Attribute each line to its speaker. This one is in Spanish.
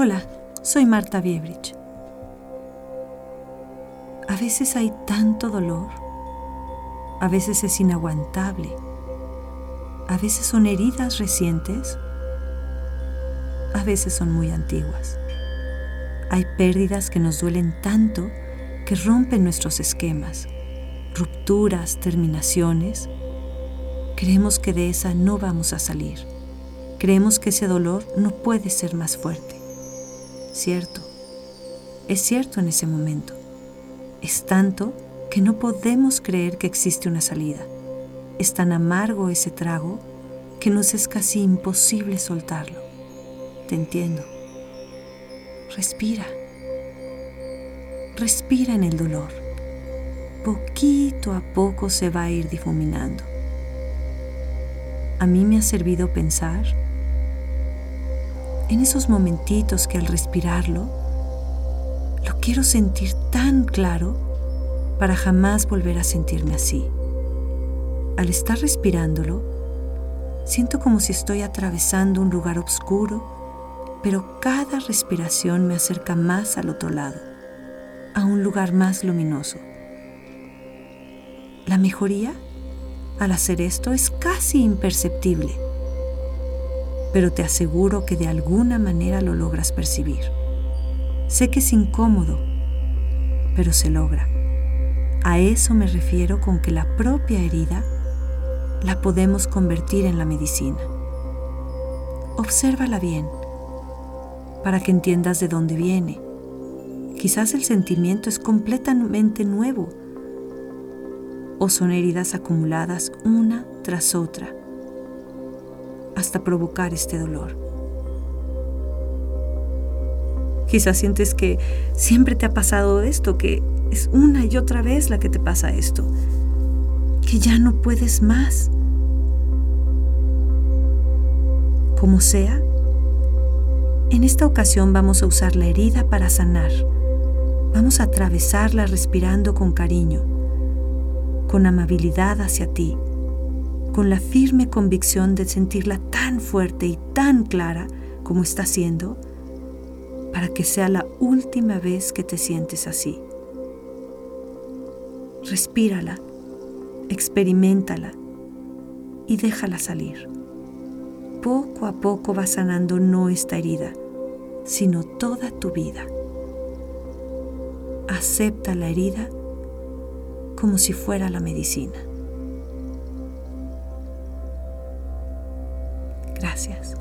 Speaker 1: Hola, soy Marta Biebrich. A veces hay tanto dolor, a veces es inaguantable, a veces son heridas recientes, a veces son muy antiguas. Hay pérdidas que nos duelen tanto que rompen nuestros esquemas, rupturas, terminaciones. Creemos que de esa no vamos a salir. Creemos que ese dolor no puede ser más fuerte cierto. Es cierto en ese momento. Es tanto que no podemos creer que existe una salida. Es tan amargo ese trago que nos es casi imposible soltarlo. Te entiendo. Respira. Respira en el dolor. Poquito a poco se va a ir difuminando. A mí me ha servido pensar en esos momentitos que al respirarlo, lo quiero sentir tan claro para jamás volver a sentirme así. Al estar respirándolo, siento como si estoy atravesando un lugar oscuro, pero cada respiración me acerca más al otro lado, a un lugar más luminoso. La mejoría al hacer esto es casi imperceptible pero te aseguro que de alguna manera lo logras percibir. Sé que es incómodo, pero se logra. A eso me refiero con que la propia herida la podemos convertir en la medicina. Obsérvala bien para que entiendas de dónde viene. Quizás el sentimiento es completamente nuevo o son heridas acumuladas una tras otra hasta provocar este dolor. Quizás sientes que siempre te ha pasado esto, que es una y otra vez la que te pasa esto, que ya no puedes más. Como sea, en esta ocasión vamos a usar la herida para sanar. Vamos a atravesarla respirando con cariño, con amabilidad hacia ti con la firme convicción de sentirla tan fuerte y tan clara como está siendo, para que sea la última vez que te sientes así. Respírala, experimentala y déjala salir. Poco a poco va sanando no esta herida, sino toda tu vida. Acepta la herida como si fuera la medicina. Gracias.